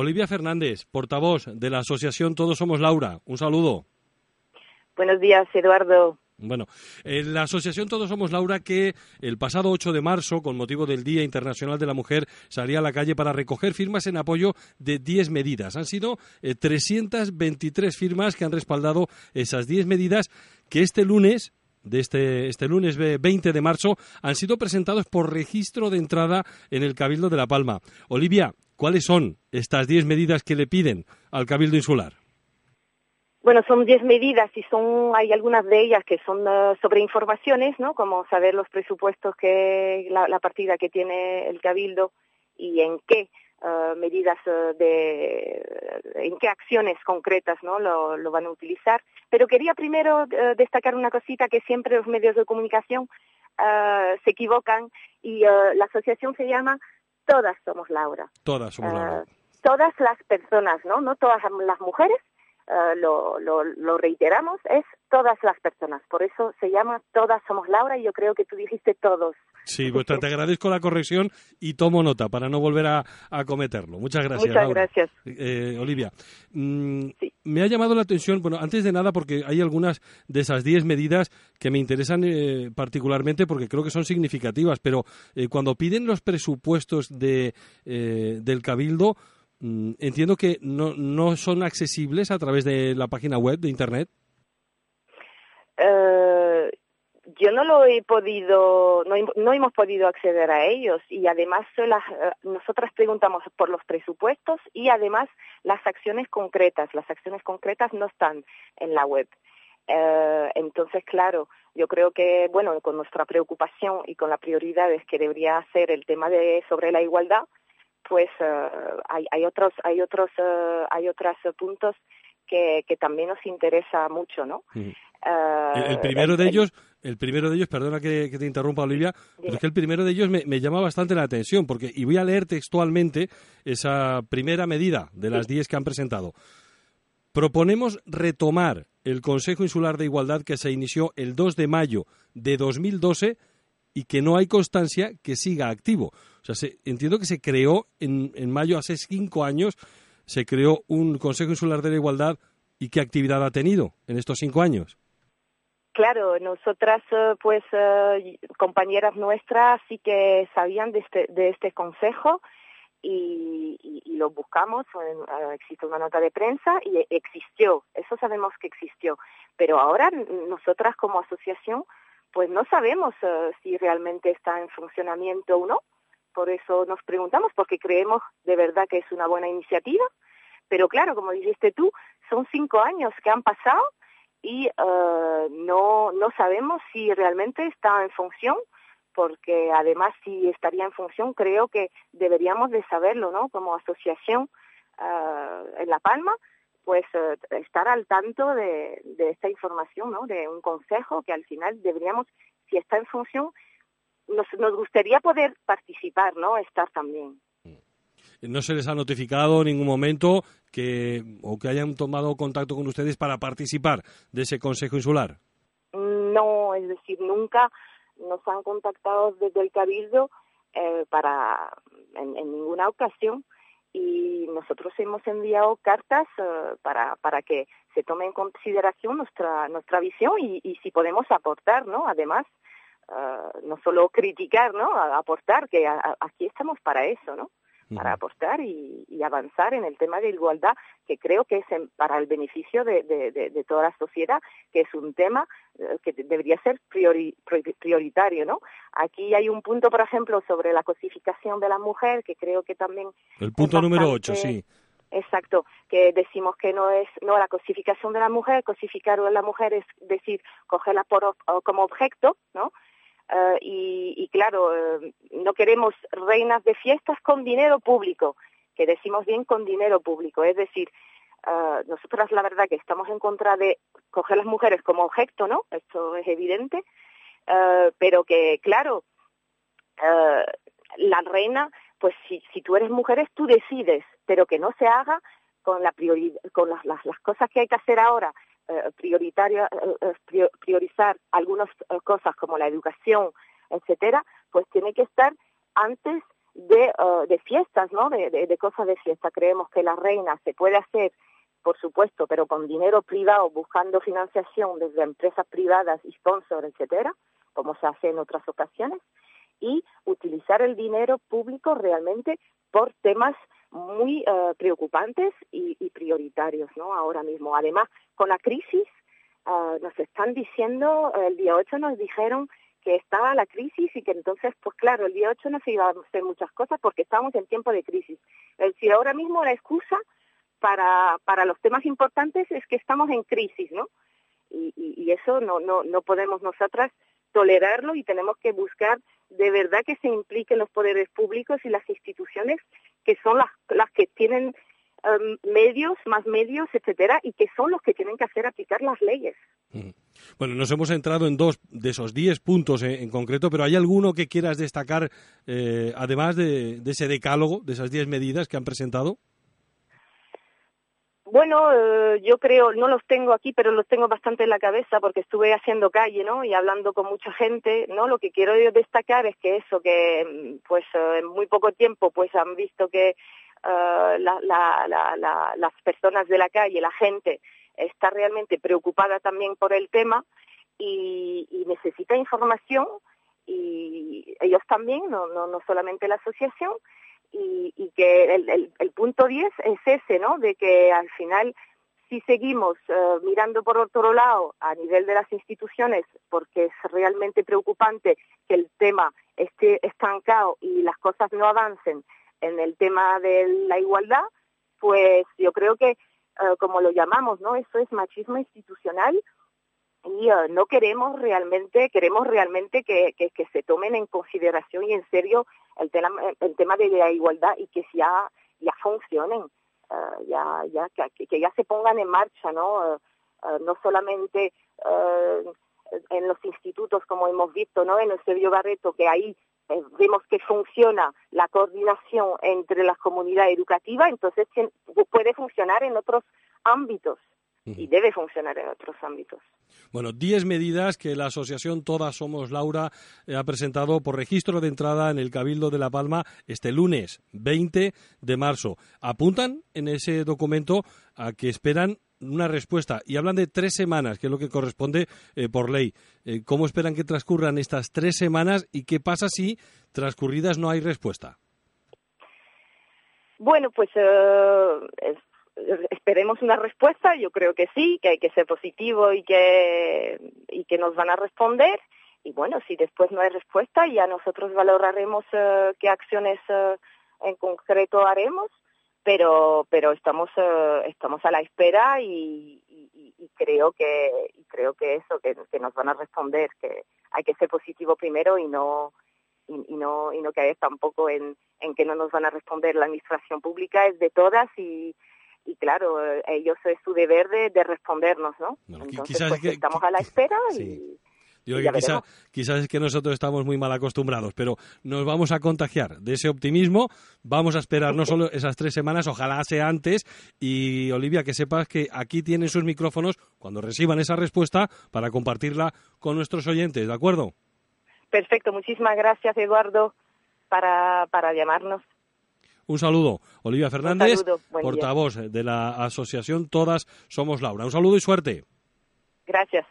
Olivia Fernández, portavoz de la Asociación Todos Somos Laura. Un saludo. Buenos días, Eduardo. Bueno, en la Asociación Todos Somos Laura, que el pasado 8 de marzo, con motivo del Día Internacional de la Mujer, salía a la calle para recoger firmas en apoyo de 10 medidas. Han sido 323 eh, firmas que han respaldado esas 10 medidas que este lunes de este, este lunes 20 de marzo han sido presentados por registro de entrada en el Cabildo de La Palma. Olivia, ¿cuáles son estas 10 medidas que le piden al Cabildo Insular? Bueno, son 10 medidas y son hay algunas de ellas que son eh, sobre informaciones, ¿no? Como saber los presupuestos que la, partida que tiene el cabildo y en qué eh, medidas eh, de en qué acciones concretas no lo, van a utilizar pero quería primero destacar una cosita que siempre los medios de comunicación se equivocan y la asociación se llama todas somos Laura. Todas somos Laura. todas las personas no no todas las mujeres eh, lo, lo, reiteramos, es todas las personas. Por eso se llama Todas Somos Laura y yo creo que tú dijiste todos. Sí, pues te agradezco la corrección y tomo nota para no volver a, cometerlo. Muchas gracias. Muchas gracias. Eh, Olivia, mm, me ha llamado la atención, bueno, antes de nada, porque hay algunas de esas 10 medidas que me interesan eh, particularmente porque creo que son significativas, pero cuando piden los presupuestos de, del Cabildo, Mm, entiendo que no, no son accesibles a través de la página web de Internet. Eh, yo no lo he podido, no, no, hemos podido acceder a ellos y además las, eh, nosotras preguntamos por los presupuestos y además las acciones concretas. Las acciones concretas no están en la web. Eh, entonces, claro, yo creo que, bueno, con nuestra preocupación y con la prioridad es que debería ser el tema de sobre la igualdad, pues hay, hay, otros hay otros eh, hay otros puntos que, que también nos interesa mucho, ¿no? El, primero de ellos, el primero de ellos, perdona que, te interrumpa Olivia, pero es que el primero de ellos me, me, llama bastante la atención, porque, y voy a leer textualmente esa primera medida de las diez que han presentado. Proponemos retomar el Consejo Insular de Igualdad que se inició el 2 de mayo de 2012 y que no hay constancia que siga activo. O sea, entiendo que se creó en, en mayo, hace cinco años, se creó un Consejo Insular de la Igualdad y qué actividad ha tenido en estos cinco años. Claro, nosotras, eh, pues, eh, compañeras nuestras sí que sabían de este, de este consejo y, lo buscamos, eh, existe una nota de prensa y existió, eso sabemos que existió, pero ahora nosotras como asociación pues no sabemos si realmente está en funcionamiento o no. Por eso nos preguntamos, porque creemos de verdad que es una buena iniciativa. Pero claro, como dijiste tú, son cinco años que han pasado y eh, no, no sabemos si realmente está en función, porque además si estaría en función, creo que deberíamos de saberlo, ¿no? Como asociación eh, en La Palma, pues eh, estar al tanto de, esta información, ¿no? De un consejo que al final deberíamos, si está en función, nos, nos gustaría poder participar, ¿no? Estar también. ¿No se les ha notificado en ningún momento que o que hayan tomado contacto con ustedes para participar de ese Consejo Insular? No, es decir, nunca nos han contactado desde el Cabildo eh, para en, ninguna ocasión y nosotros hemos enviado cartas eh, para, para que se tome en consideración nuestra, nuestra visión y, y si podemos aportar, ¿no? Además, uh, no solo criticar, ¿no? aportar, que aquí estamos para eso, ¿no? Para aportar y, avanzar en el tema de igualdad, que creo que es para el beneficio de, de, toda la sociedad, que es un tema eh, que debería ser prioritario, ¿no? Aquí hay un punto, por ejemplo, sobre la cosificación de la mujer, que creo que también... El punto número 8, sí. Exacto, que decimos que no es no la cosificación de la mujer, cosificar a la mujer es decir, cogerla por, como objeto, ¿no? Eh, y, claro, eh, no queremos reinas de fiestas con dinero público, que decimos bien con dinero público, es decir, uh, nosotras la verdad que estamos en contra de coger las mujeres como objeto, ¿no? Esto es evidente, pero que claro, la reina, pues si, tú eres mujer, tú decides, pero que no se haga con la con las, cosas que hay que hacer ahora eh, prioritaria, eh, eh, priorizar algunas cosas como la educación, etcétera, pues tiene que estar antes de, de fiestas, ¿no? De, de, cosas de fiesta. Creemos que la reina se puede hacer, por supuesto, pero con dinero privado, buscando financiación desde empresas privadas y sponsors, etcétera, como se hace en otras ocasiones, y utilizar el dinero público realmente por temas muy uh, preocupantes y, prioritarios, ¿no? Ahora mismo. Además, con la crisis, uh, nos están diciendo, el día 8 nos dijeron que estaba la crisis y que entonces, pues claro, el día 8 no se iba a hacer muchas cosas porque estábamos en tiempo de crisis. Es decir, ahora mismo la excusa para, para los temas importantes es que estamos en crisis, ¿no? Y, y, y eso no, no, no podemos nosotras tolerarlo y tenemos que buscar de verdad que se impliquen los poderes públicos y las instituciones que son las, las que tienen um, medios, más medios, etcétera, y que son los que tienen que hacer aplicar las leyes. Bueno, nos hemos centrado en dos de esos diez puntos en, concreto, pero ¿hay alguno que quieras destacar, eh, además de, de, ese decálogo, de esas diez medidas que han presentado? Bueno, eh, yo creo, no los tengo aquí, pero los tengo bastante en la cabeza porque estuve haciendo calle, ¿no? Y hablando con mucha gente, ¿no? Lo que quiero destacar es que eso, que mm, pues eh, en muy poco tiempo pues han visto que la, la, las personas de la calle, la gente, está realmente preocupada también por el tema y, y necesita información y ellos también, no, no, no solamente la asociación, y, y que el, el, el, punto 10 es ese, ¿no? De que al final, si seguimos uh, mirando por otro lado a nivel de las instituciones, porque es realmente preocupante que el tema esté estancado y las cosas no avancen en el tema de la igualdad, pues yo creo que, uh, como lo llamamos, ¿no? Eso es machismo institucional y no queremos realmente, queremos realmente que, que, se tomen en consideración y en serio el tema, el tema de la igualdad y que ya, ya funcionen, uh, ya, ya, que, ya se pongan en marcha, ¿no? Uh, no solamente en los institutos como hemos visto, ¿no? En el Sergio Barreto, que ahí eh, vemos que funciona la coordinación entre las comunidades educativas, entonces puede funcionar en otros ámbitos y debe funcionar en otros ámbitos. Bueno, 10 medidas que la asociación Todas Somos Laura eh, ha presentado por registro de entrada en el Cabildo de La Palma este lunes 20 de marzo. Apuntan en ese documento a que esperan una respuesta y hablan de tres semanas, que es lo que corresponde eh, por ley. Eh, ¿Cómo esperan que transcurran estas tres semanas y qué pasa si transcurridas no hay respuesta? Bueno, pues eh, esperemos una respuesta, yo creo que sí, que hay que ser positivo y que, y que nos van a responder. Y bueno, si después no hay respuesta, ya nosotros valoraremos uh, qué acciones uh, en concreto haremos, pero, pero estamos, uh, estamos a la espera y, creo que, creo que eso, que, que nos van a responder, que hay que ser positivo primero y no, y, no y no caer tampoco en, en que no nos van a responder la administración pública es de todas y, y claro, ellos es su deber de, de respondernos, ¿no? Bueno, Entonces, pues que, estamos a la espera sí. y... Yo creo que quizá, quizás es que nosotros estamos muy mal acostumbrados, pero nos vamos a contagiar de ese optimismo. Vamos a esperar no solo esas tres semanas, ojalá sea antes. Y Olivia, que sepas que aquí tienen sus micrófonos cuando reciban esa respuesta para compartirla con nuestros oyentes, ¿de acuerdo? Perfecto, muchísimas gracias, Eduardo, para, para llamarnos. Un saludo. Olivia Fernández, portavoz día. de la asociación Todas Somos Laura. Un saludo y suerte. Gracias.